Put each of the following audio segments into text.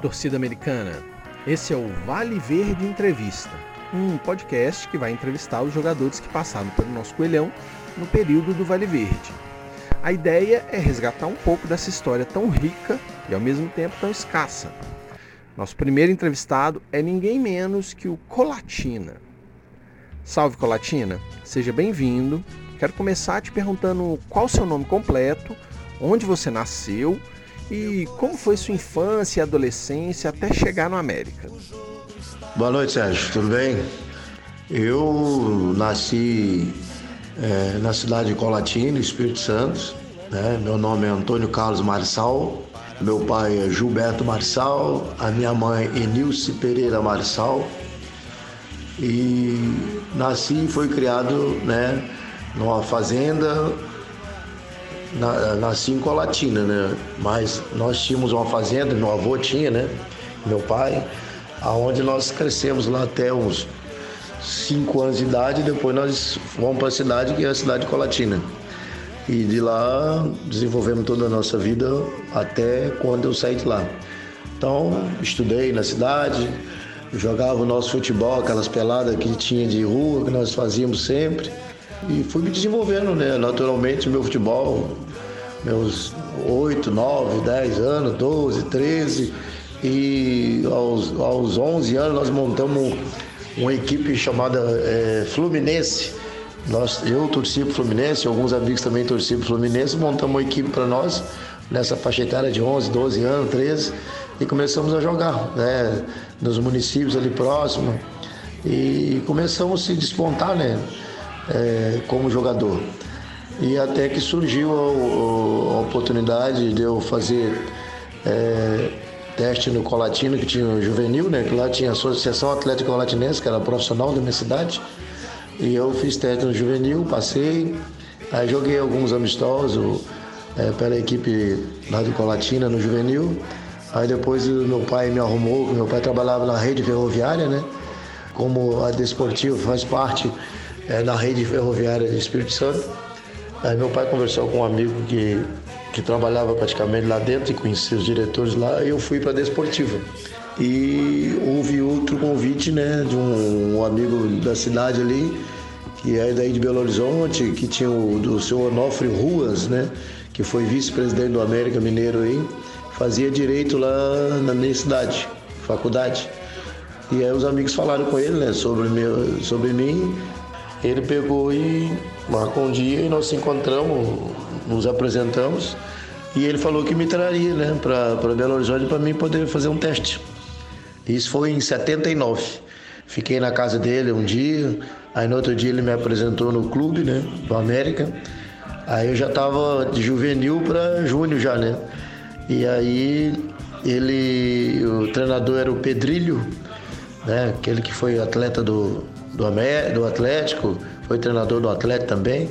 Torcida americana! Esse é o Vale Verde Entrevista, um podcast que vai entrevistar os jogadores que passaram pelo nosso coelhão no período do Vale Verde. A ideia é resgatar um pouco dessa história tão rica e ao mesmo tempo tão escassa. Nosso primeiro entrevistado é ninguém menos que o Colatina. Salve Colatina, seja bem-vindo. Quero começar te perguntando qual o seu nome completo, onde você nasceu e como foi sua infância e adolescência até chegar no América? Boa noite, Sérgio. Tudo bem? Eu nasci é, na cidade de Colatina, Espírito Santo. Né? Meu nome é Antônio Carlos Marçal. Meu pai é Gilberto Marçal. A minha mãe é Nilce Pereira Marçal. E nasci e fui criado né, numa fazenda na, nasci em Colatina, né? Mas nós tínhamos uma fazenda, meu avô tinha, né? Meu pai, aonde nós crescemos lá até uns 5 anos de idade, depois nós fomos para a cidade, que é a cidade de Colatina. E de lá desenvolvemos toda a nossa vida até quando eu saí de lá. Então, estudei na cidade, jogava o nosso futebol, aquelas peladas que tinha de rua, que nós fazíamos sempre. E fui me desenvolvendo, né? Naturalmente, meu futebol, meus 8, 9, 10 anos, 12, 13. E aos, aos 11 anos nós montamos uma equipe chamada é, Fluminense. Nós, eu torci para Fluminense, alguns amigos também torciam para Fluminense. Montamos uma equipe para nós, nessa faixa etária de 11, 12 anos, 13. E começamos a jogar, né? Nos municípios ali próximos. E começamos a se despontar, né? É, como jogador. E até que surgiu a, a oportunidade de eu fazer é, teste no Colatino, que tinha o juvenil, né? Que lá tinha a Associação Atlética Colatinense, que era profissional da minha cidade. E eu fiz teste no juvenil, passei. Aí joguei alguns amistosos é, pela equipe lá do Colatina no juvenil. Aí depois meu pai me arrumou, meu pai trabalhava na rede ferroviária, né? Como a Desportivo faz parte é, na rede ferroviária de Espírito Santo. Aí meu pai conversou com um amigo que, que trabalhava praticamente lá dentro e conhecia os diretores lá, e eu fui para a Desportiva. E houve outro convite né, de um, um, amigo da cidade ali, que é daí de Belo Horizonte, que tinha o do seu Onofre Ruas, né, que foi vice-presidente do América Mineiro aí, fazia direito lá na minha cidade, faculdade. E aí os amigos falaram com ele né, sobre, meu, sobre mim ele pegou e marcou um dia e nós nos encontramos, nos apresentamos e ele falou que me traria né, para Belo Horizonte para mim poder fazer um teste. Isso foi em 79. Fiquei na casa dele um dia, aí no outro dia ele me apresentou no clube, né, do América. Aí eu já estava de juvenil para júnior já, né? E aí ele, o treinador era o Pedrilho, né, aquele que foi atleta do, do, do Atlético, foi treinador do Atlético também.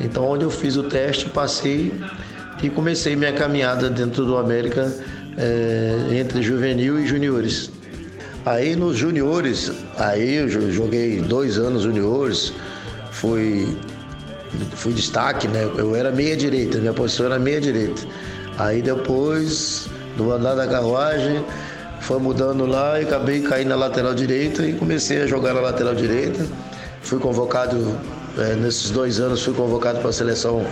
Então, onde eu fiz o teste, passei e comecei minha caminhada dentro do América é, entre juvenil e juniores. Aí nos juniores, aí eu joguei dois anos juniores, fui, fui destaque, né? Eu era meia direita, minha posição era meia direita. Aí depois, do andar da carruagem, foi mudando lá e acabei caindo na lateral direita e comecei a jogar na lateral direita. Fui convocado, é, nesses dois anos, fui convocado para a seleção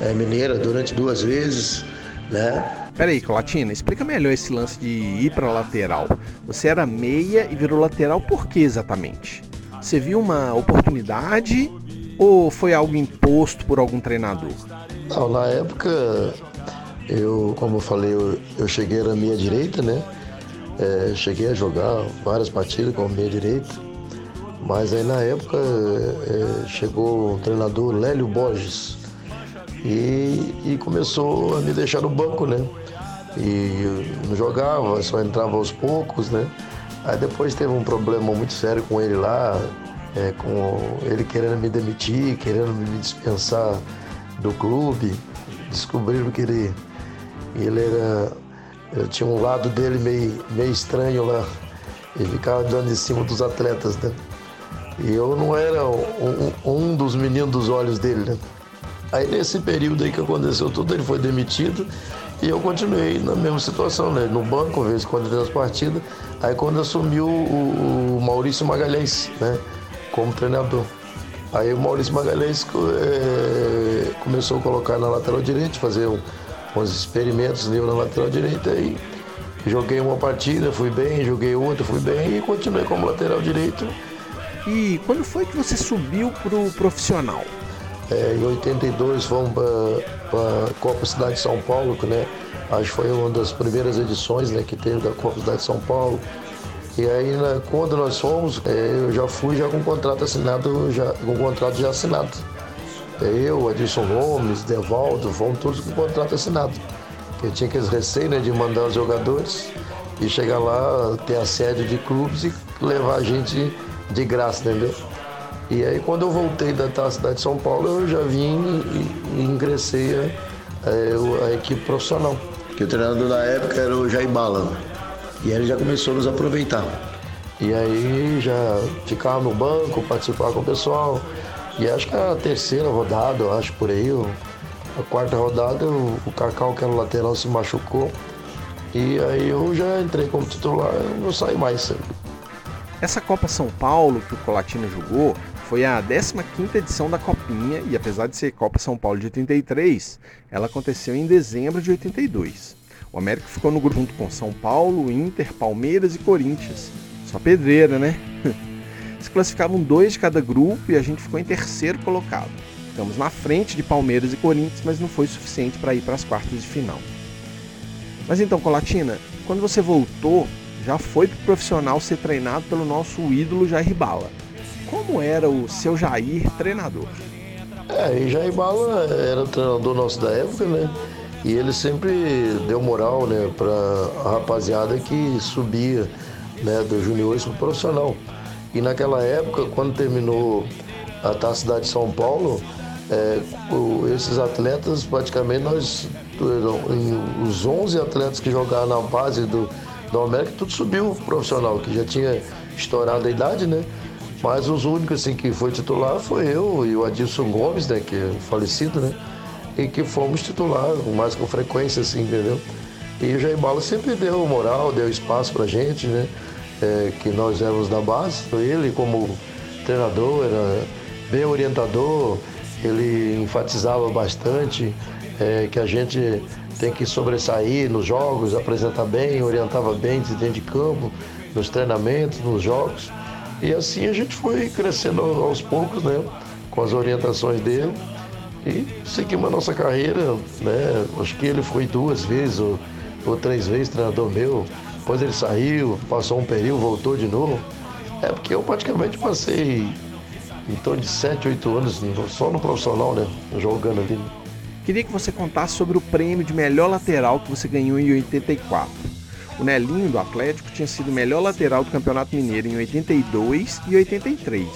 é, mineira durante duas vezes, né? Peraí, Colatina, explica melhor esse lance de ir para lateral. Você era meia e virou lateral por que exatamente? Você viu uma oportunidade ou foi algo imposto por algum treinador? Não, na época, eu, como eu falei, eu, eu cheguei na meia direita, né? É, cheguei a jogar várias partidas com meia direita, mas aí na época é, chegou o treinador Lélio Borges e, e, começou a me deixar no banco, né? E não jogava, só entrava aos poucos, né? Aí depois teve um problema muito sério com ele lá, é, com ele querendo me demitir, querendo me dispensar do clube. Descobriram que ele, ele era eu tinha um lado dele meio, meio estranho lá. Ele ficava dando em cima dos atletas, né? E eu não era um, um dos meninos dos olhos dele, né? Aí nesse período aí que aconteceu tudo, ele foi demitido E eu continuei na mesma situação, né? No banco, vezes, quando nas partidas. Aí quando assumiu o, o Maurício Magalhães, né? Como treinador. Aí o Maurício Magalhães é, começou a colocar na lateral direita, fazer um, uns experimentos ali na lateral direita e joguei uma partida, fui bem, joguei outra, fui bem e continuei como lateral direito. E quando foi que você subiu para o profissional? É, em 82 fomos para a Copa Cidade de São Paulo, que, né? Acho que foi uma das primeiras edições né, que teve da Copa Cidade de São Paulo. E aí, né, quando nós fomos, é, eu já fui já com o contrato assinado, já, com o contrato já assinado. É, eu, Adilson Gomes, Devaldo, fomos todos com o contrato assinado. Eu tinha aqueles receios né, de mandar os jogadores e chegar lá, ter a sede de clubes e levar a gente de graça, entendeu? E aí quando eu voltei da cidade de São Paulo, eu já vim e, e ingressei a, a, a, equipe profissional. Que o treinador da época era o Jair Bala. E ele já começou a nos aproveitar. E aí já ficava no banco, participava com o pessoal. E acho que a terceira rodada, eu acho por aí, a quarta rodada, o Cacau, que era o lateral, se machucou. E aí eu já entrei como titular, não saí mais. Essa Copa São Paulo que o Colatina jogou foi a 15ª edição da Copinha e apesar de ser Copa São Paulo de 83, ela aconteceu em dezembro de 82. O América ficou no grupo junto com São Paulo, Inter, Palmeiras e Corinthians. Só pedreira, né? Se classificavam dois de cada grupo e a gente ficou em terceiro colocado. Ficamos na frente de Palmeiras e Corinthians, mas não foi suficiente para ir para as quartas de final. Mas então, Colatina, quando você voltou, já foi pro profissional ser treinado pelo nosso ídolo Jair Bala. Como era o seu Jair treinador? É, e Jair Bala era o treinador nosso da época, né? E ele sempre deu moral, né, para a rapaziada que subia, né, do juniores pro profissional. E naquela época, quando terminou a Taça Cidade de São Paulo, é, esses atletas, praticamente nós, os 11 atletas que jogaram na base do, do América, tudo subiu profissional, que já tinha estourado a idade, né? Mas os únicos assim, que foi titular foi eu e o Adilson Gomes, né? Que é falecido, né? E que fomos titular, mais com frequência, assim, entendeu? E o Jair Bala sempre deu moral, deu espaço pra gente, né? É, que nós éramos da base. Ele, como treinador, era bem orientador, ele enfatizava bastante é, que a gente tem que sobressair nos jogos, apresentar bem, orientava bem dentro de campo, nos treinamentos, nos jogos. E assim a gente foi crescendo aos poucos, né? Com as orientações dele. E seguimos a nossa carreira, né? Acho que ele foi duas vezes ou, ou três vezes treinador meu. Depois ele saiu, passou um período, voltou de novo. É porque eu praticamente passei em torno de 7, 8 anos só no profissional, né? Jogando ali. Queria que você contasse sobre o prêmio de melhor lateral que você ganhou em 84. O Nelinho do Atlético tinha sido melhor lateral do Campeonato Mineiro em 82 e 83.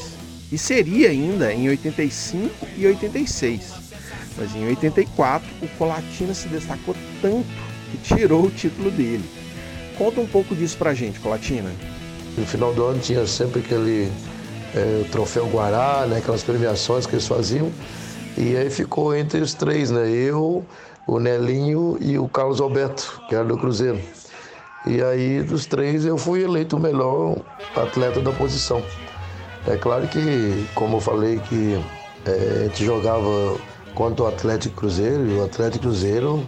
E seria ainda em 85 e 86. Mas em 84 o Colatina se destacou tanto que tirou o título dele. Conta um pouco disso pra gente, Colatina. No final do ano tinha sempre aquele é, troféu Guará, né, aquelas premiações que eles faziam. E aí ficou entre os três, né? Eu, o Nelinho e o Carlos Alberto, que era do Cruzeiro. E aí, dos três, eu fui eleito o melhor atleta da posição. É claro que, como eu falei, que é, a gente jogava contra o Atlético Cruzeiro, e o Atlético Cruzeiro,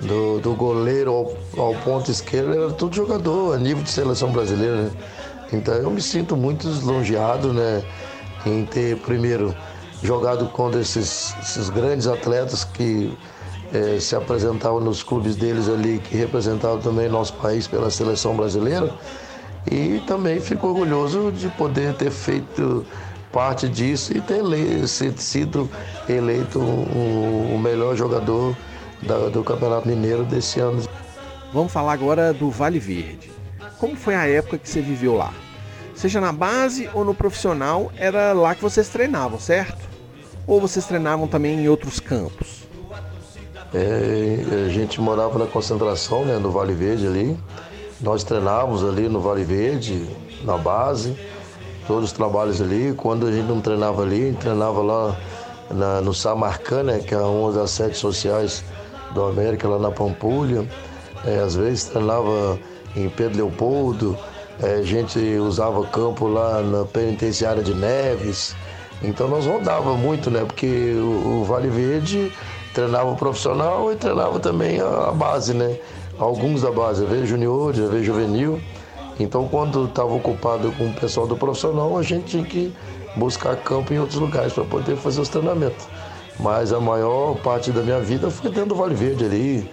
do, do goleiro ao, ao, ponto esquerdo, era todo jogador a nível de seleção brasileira, né? Então eu me sinto muito lisonjeado, né, em ter, primeiro, jogado contra esses, esses grandes atletas que é, se apresentavam nos clubes deles ali, que representavam também nosso país pela seleção brasileira. E também fico orgulhoso de poder ter feito parte disso e ter sido eleito o melhor jogador da, do Campeonato Mineiro desse ano. Vamos falar agora do Vale Verde. Como foi a época que você viveu lá? Seja na base ou no profissional, era lá que vocês treinavam, certo? ou vocês treinavam também em outros campos? É, a gente morava na concentração, né, no Vale Verde ali. Nós treinávamos ali no Vale Verde, na base, todos os trabalhos ali. Quando a gente não treinava ali, treinava lá na, no Samarcã, né, que é uma das sedes sociais do América lá na Pampulha. É, às vezes treinava em Pedro Leopoldo, é, a gente usava campo lá na penitenciária de Neves. Então nós rodava muito, né? Porque o, o Vale Verde treinava o profissional e treinava também a, a base, né? Alguns da base, às vezes juniores, às vezes juvenil. Então quando estava ocupado com o pessoal do profissional, a gente tinha que buscar campo em outros lugares para poder fazer os treinamentos. Mas a maior parte da minha vida foi dentro do Vale Verde ali,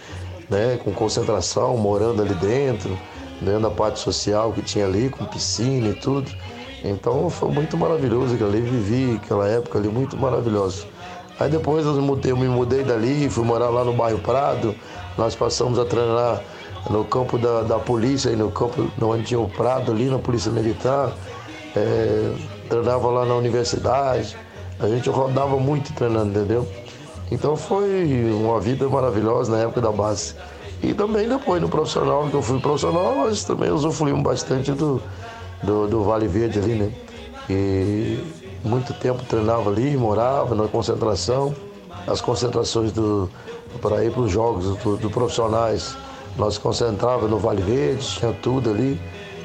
né? Com concentração, morando ali dentro dentro da parte social que tinha ali, com piscina e tudo. Então foi muito maravilhoso aquilo ali, vivi aquela época ali muito maravilhosa. Aí depois eu, mudei, eu me mudei dali, fui morar lá no bairro Prado, nós passamos a treinar no campo da, da polícia, no campo onde tinha o Prado ali, na Polícia Militar, é, treinava lá na universidade, a gente rodava muito treinando, entendeu? Então foi uma vida maravilhosa na época da base. E também depois no profissional, que eu fui profissional, nós também usufruímos bastante do, do, do Vale Verde ali, né? E muito tempo treinava ali, morava na concentração. As concentrações do, para ir para os jogos do, do, profissionais, nós concentrava no Vale Verde, tinha tudo ali.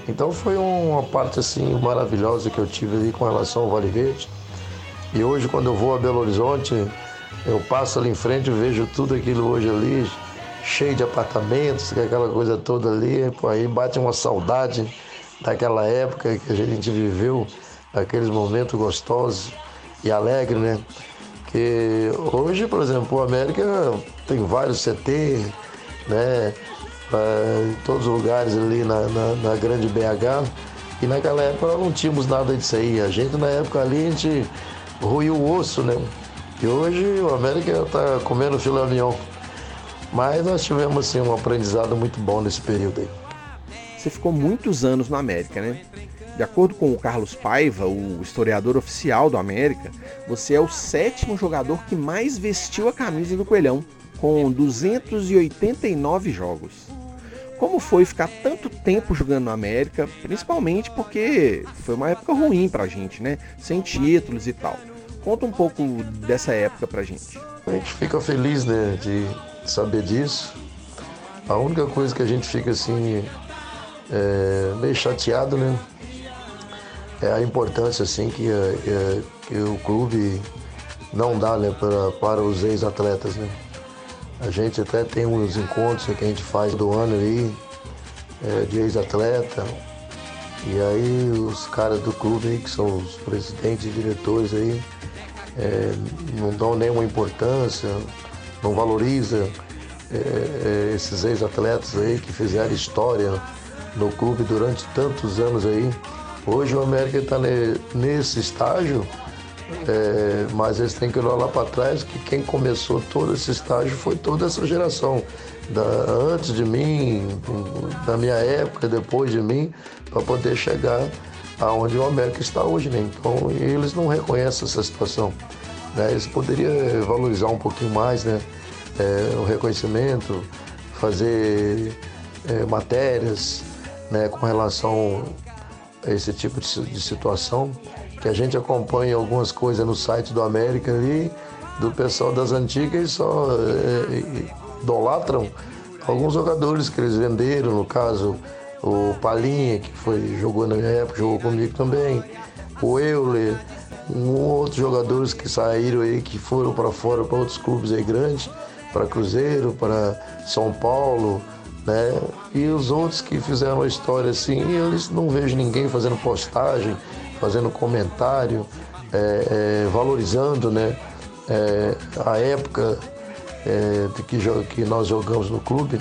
Então foi uma parte assim maravilhosa que eu tive ali com relação ao Vale Verde. E hoje quando eu vou a Belo Horizonte, eu passo ali em frente e vejo tudo aquilo hoje ali, cheio de apartamentos, aquela coisa toda ali, pô, aí bate uma saudade daquela época que a gente viveu, aqueles momentos gostosos e alegres, né? Que hoje, por exemplo, o América tem vários CT, né? Em todos os lugares ali na, na, na grande BH. E naquela época não tínhamos nada disso aí. A gente na época ali, a gente ruiu o osso, né? E hoje o América está comendo filé mignon. Mas nós tivemos assim, um aprendizado muito bom nesse período aí. Você ficou muitos anos no América, né? De acordo com o Carlos Paiva, o historiador oficial do América, você é o sétimo jogador que mais vestiu a camisa do Coelhão, com 289 jogos. Como foi ficar tanto tempo jogando no América, principalmente porque foi uma época ruim pra gente, né? Sem títulos e tal. Conta um pouco dessa época pra gente. A gente fica feliz, né, de saber disso. A única coisa que a gente fica assim é, meio chateado, né? É a importância assim que, é, que o clube não dá né, para, para os ex-atletas, né? A gente até tem uns encontros que a gente faz do ano aí é, de ex-atleta. E aí os caras do clube aí, que são os presidentes e diretores aí, é, não dão nenhuma importância, não valoriza é, é, esses ex-atletas aí que fizeram história no clube durante tantos anos aí. Hoje o América está nesse estágio, é, mas eles têm que olhar lá para trás que quem começou todo esse estágio foi toda essa geração. Da, antes de mim, da minha época, depois de mim, para poder chegar aonde o América está hoje. Né? Então eles não reconhecem essa situação. Né? Eles poderiam valorizar um pouquinho mais né? É, o reconhecimento, fazer é, matérias né? com relação a esse tipo de, de situação, que a gente acompanha algumas coisas no site do América ali, do pessoal das antigas só é, idolatram alguns jogadores que eles venderam, no caso o Palinha, que foi, jogou na minha época, jogou comigo também, o Euler, um outros jogadores que saíram aí, que foram para fora para outros clubes aí grandes, para Cruzeiro, para São Paulo, né? E os outros que fizeram a história assim, eles não vejo ninguém fazendo postagem, fazendo comentário, é, é, valorizando, né? É, a época é, de que, que nós jogamos no clube,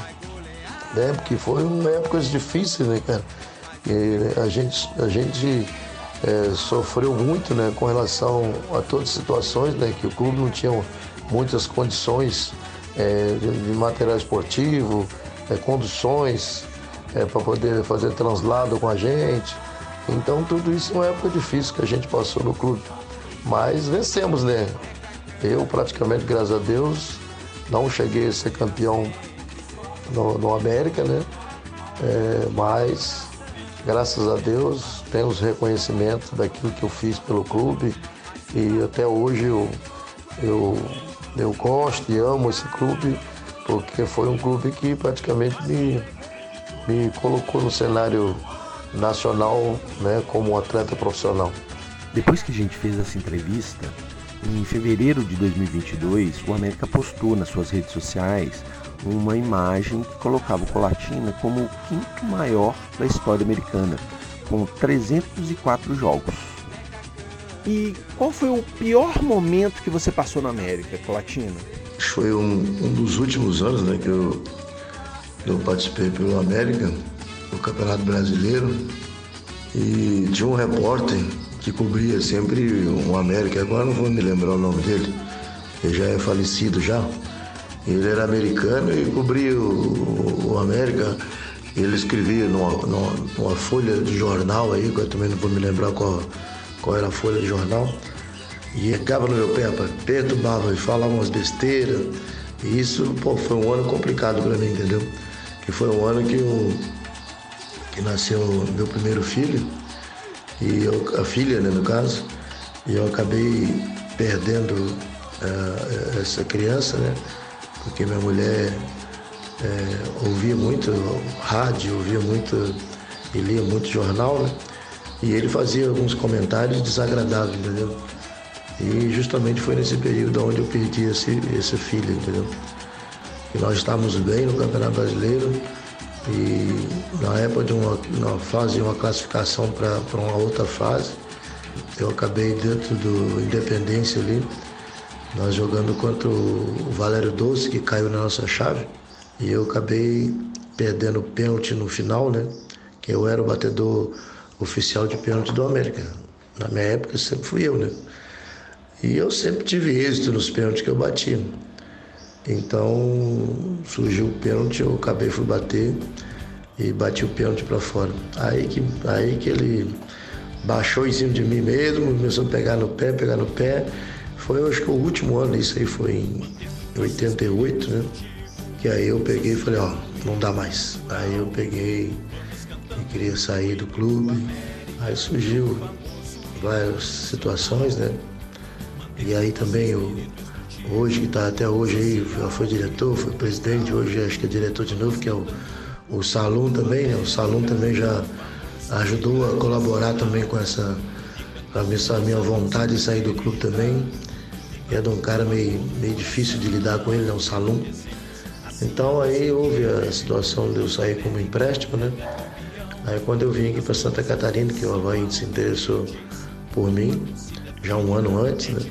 né? Porque foram épocas difíceis, né, cara? E a gente, a gente é, sofreu muito né, com relação a todas as situações, né, que o clube não tinha muitas condições é, de, de, material esportivo, conduções para poder fazer translado com a gente. Então tudo isso é uma época difícil que a gente passou no clube. Mas vencemos, né? Eu praticamente, graças a Deus, não cheguei a ser campeão no, no América, né? É, mas graças a Deus, tenho os reconhecimentos daquilo que eu fiz pelo clube e até hoje eu, eu, eu gosto e amo esse clube porque foi um clube que praticamente me, me colocou no cenário nacional né, como um atleta profissional. Depois que a gente fez essa entrevista, em fevereiro de 2022, o América postou nas suas redes sociais uma imagem que colocava o Colatina como o quinto maior da história americana, com 304 jogos. E qual foi o pior momento que você passou na América, Colatina? Foi um, um dos últimos anos né, que eu, eu participei pelo América, no Campeonato Brasileiro, e tinha um repórter que cobria sempre o América, agora não vou me lembrar o nome dele, ele já é falecido já. Ele era americano e cobria o, o América. Ele escrevia numa, numa, numa, folha de jornal aí, que eu também não vou me lembrar qual, qual era a folha de jornal. E ficava no meu pé, perturbava e falava umas besteiras. E isso pô, foi um ano complicado para mim, entendeu? Que foi um ano que, eu, que nasceu meu primeiro filho, e eu, a filha, né, no caso, e eu acabei perdendo uh, essa criança, né? porque minha mulher é, ouvia muito rádio, ouvia muito e lia muito jornal, né? E ele fazia alguns comentários desagradáveis, entendeu? E justamente foi nesse período onde eu perdi esse, esse filho, entendeu? E nós estávamos bem no Campeonato Brasileiro e na época de uma, uma fase, uma classificação para uma outra fase, eu acabei dentro do Independência ali, nós jogando contra o Valério Doce, que caiu na nossa chave, e eu acabei perdendo o pênalti no final, né? Que eu era o batedor oficial de pênalti do América. Na minha época sempre fui eu, né? E eu sempre tive êxito nos pênaltis que eu bati. Então surgiu o pênalti, eu acabei fui bater e bati o pênalti para fora. Aí que, aí que ele baixou em cima de mim mesmo, começou a pegar no pé, pegar no pé. Foi, acho que o último ano, isso aí foi em 88, né? Que aí eu peguei e falei, ó, não dá mais. Aí eu peguei e queria sair do clube. Aí surgiu várias situações, né? E aí também eu, hoje, que está até hoje aí, já foi diretor, foi presidente, hoje acho que é diretor de novo, que é o, o Salum também, né? O Salum também já ajudou a colaborar também com essa, com a minha vontade de sair do clube também é de um cara meio, meio difícil de lidar com ele, é um salão. Então aí houve a situação de eu sair como empréstimo, né? Aí quando eu vim aqui para Santa Catarina, que o Havaí se interessou por mim, já um ano antes, né?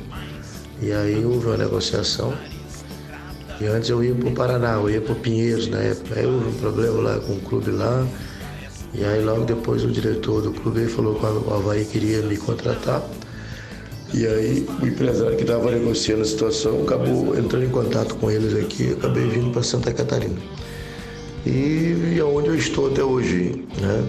E aí houve uma negociação. E antes eu ia para o Paraná, eu ia para o Pinheiros na época. Aí houve um problema lá com o clube lá. E aí logo depois o diretor do clube falou que o Havaí queria me contratar. E aí o empresário que estava negociando a situação acabou entrando em contato com eles aqui e acabei vindo para Santa Catarina. E, e aonde eu estou até hoje, né?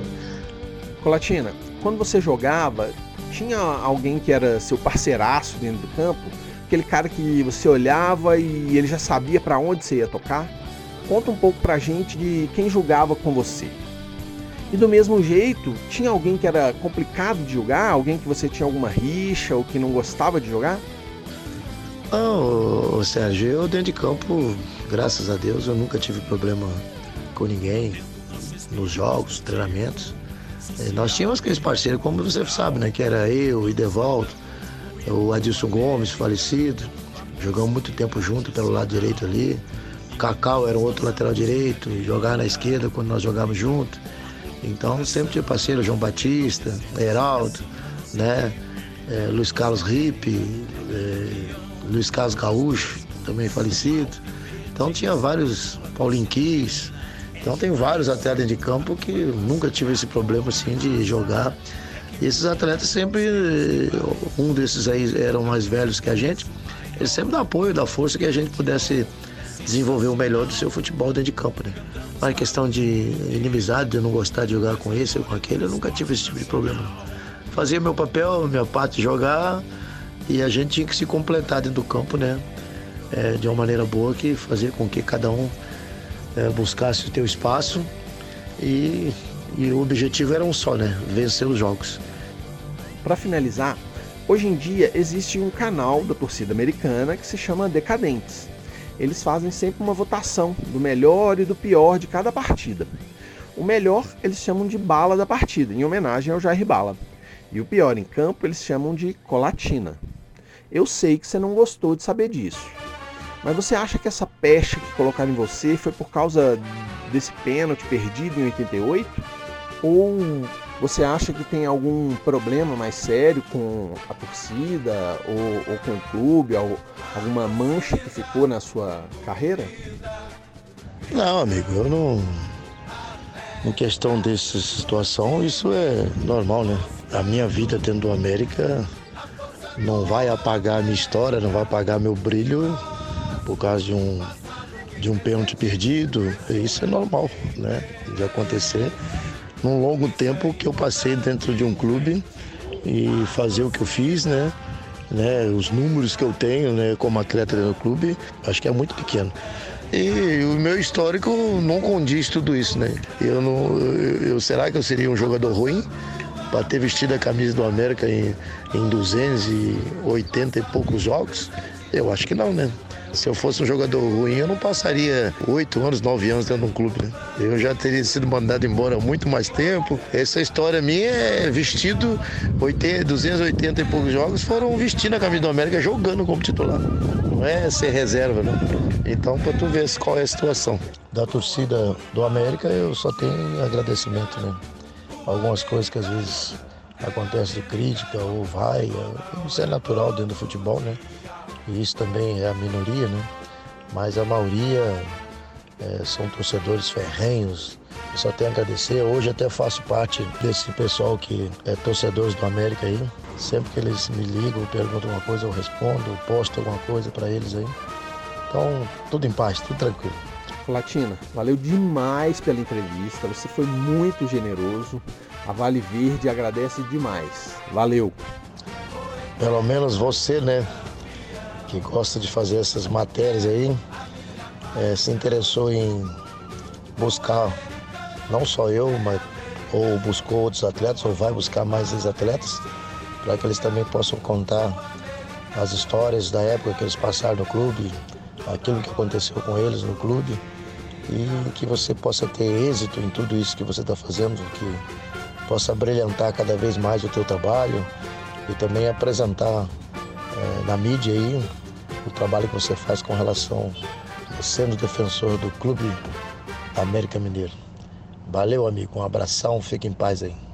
Colatina, quando você jogava, tinha alguém que era seu parceiraço dentro do campo? Aquele cara que você olhava e ele já sabia para onde você ia tocar? Conta um pouco pra gente de quem jogava com você. E do mesmo jeito, tinha alguém que era complicado de jogar? Alguém que você tinha alguma rixa ou que não gostava de jogar? Não, Sérgio, eu dentro de campo, graças a Deus, eu nunca tive problema com ninguém nos jogos, treinamentos. Nós tínhamos aqueles parceiros, como você sabe, né? Que era eu, o Idevaldo, o Adilson Gomes, falecido. Jogamos muito tempo junto pelo lado direito ali. O Cacau era um outro lateral direito, jogar na esquerda quando nós jogávamos junto. Então sempre tinha parceiro, João Batista, Heraldo, né? É, Luiz Carlos Ripe, é, Luiz Carlos Gaúcho, também falecido. Então tinha vários, Paulinho Quis. Então tem vários atletas de campo que nunca tive esse problema assim de jogar. Esses atletas sempre, um desses aí eram mais velhos que a gente, eles sempre dão apoio, dão força que a gente pudesse desenvolver o melhor do seu futebol dentro de campo, né? Mas questão de inimizade, de não gostar de jogar com esse ou com aquele, eu nunca tive esse tipo de problema. Fazia meu papel, minha parte jogar e a gente tinha que se completar dentro do campo, né? É, de uma maneira boa que fazia com que cada um é, buscasse o seu espaço e, e o objetivo era um só, né? Vencer os jogos. Para finalizar, hoje em dia existe um canal da torcida americana que se chama Decadentes eles fazem sempre uma votação do melhor e do pior de cada partida. O melhor eles chamam de bala da partida, em homenagem ao Jair Bala. E o pior em campo eles chamam de colatina. Eu sei que você não gostou de saber disso. Mas você acha que essa pecha que colocaram em você foi por causa desse pênalti perdido em 88? Ou você acha que tem algum problema mais sério com a torcida ou, ou com o clube, alguma mancha que ficou na sua carreira? Não, amigo, eu não. Em questão dessa situação, isso é normal, né? A minha vida dentro do América não vai apagar a minha história, não vai apagar meu brilho por causa de um, de um pênalti perdido. Isso é normal, né? De acontecer num longo tempo que eu passei dentro de um clube e fazer o que eu fiz, né? né? Os números que eu tenho, né, como atleta do clube, acho que é muito pequeno. E o meu histórico não condiz tudo isso, né? Eu não, eu, será que eu seria um jogador ruim para ter vestido a camisa do América em, em 280 e poucos jogos? Eu acho que não, né? Se eu fosse um jogador ruim, eu não passaria oito anos, nove anos dentro de um clube, né? Eu já teria sido mandado embora há muito mais tempo. Essa história minha é vestido 80, 280 e poucos jogos foram vestindo a camisa do América jogando como titular. Não é ser reserva, né? Então, para tu ver qual é a situação da torcida do América, eu só tenho agradecimento, né? Algumas coisas que às vezes acontece de crítica ou vai, isso é natural dentro do futebol, né? E isso também é a minoria, né? Mas a maioria é, são torcedores ferrenhos. Eu só tenho a agradecer. Hoje até faço parte desse pessoal que é torcedores do América aí. Sempre que eles me ligam, perguntam alguma coisa, eu respondo, posto alguma coisa para eles aí. Então, tudo em paz, tudo tranquilo. Latina, valeu demais pela entrevista. Você foi muito generoso. A Vale Verde agradece demais. Valeu. Pelo menos você, né? Que gosta de fazer essas matérias aí, é, se interessou em buscar não só eu, mas ou buscou outros atletas, ou vai buscar mais ex-atletas, para que eles também possam contar as histórias da época que eles passaram no clube, aquilo que aconteceu com eles no clube, e que você possa ter êxito em tudo isso que você está fazendo, que possa brilhantar cada vez mais o teu trabalho e também apresentar é, na mídia aí o trabalho que você faz com relação a sendo defensor do Clube América Mineiro. Valeu, amigo. Um abração. Fique em paz aí.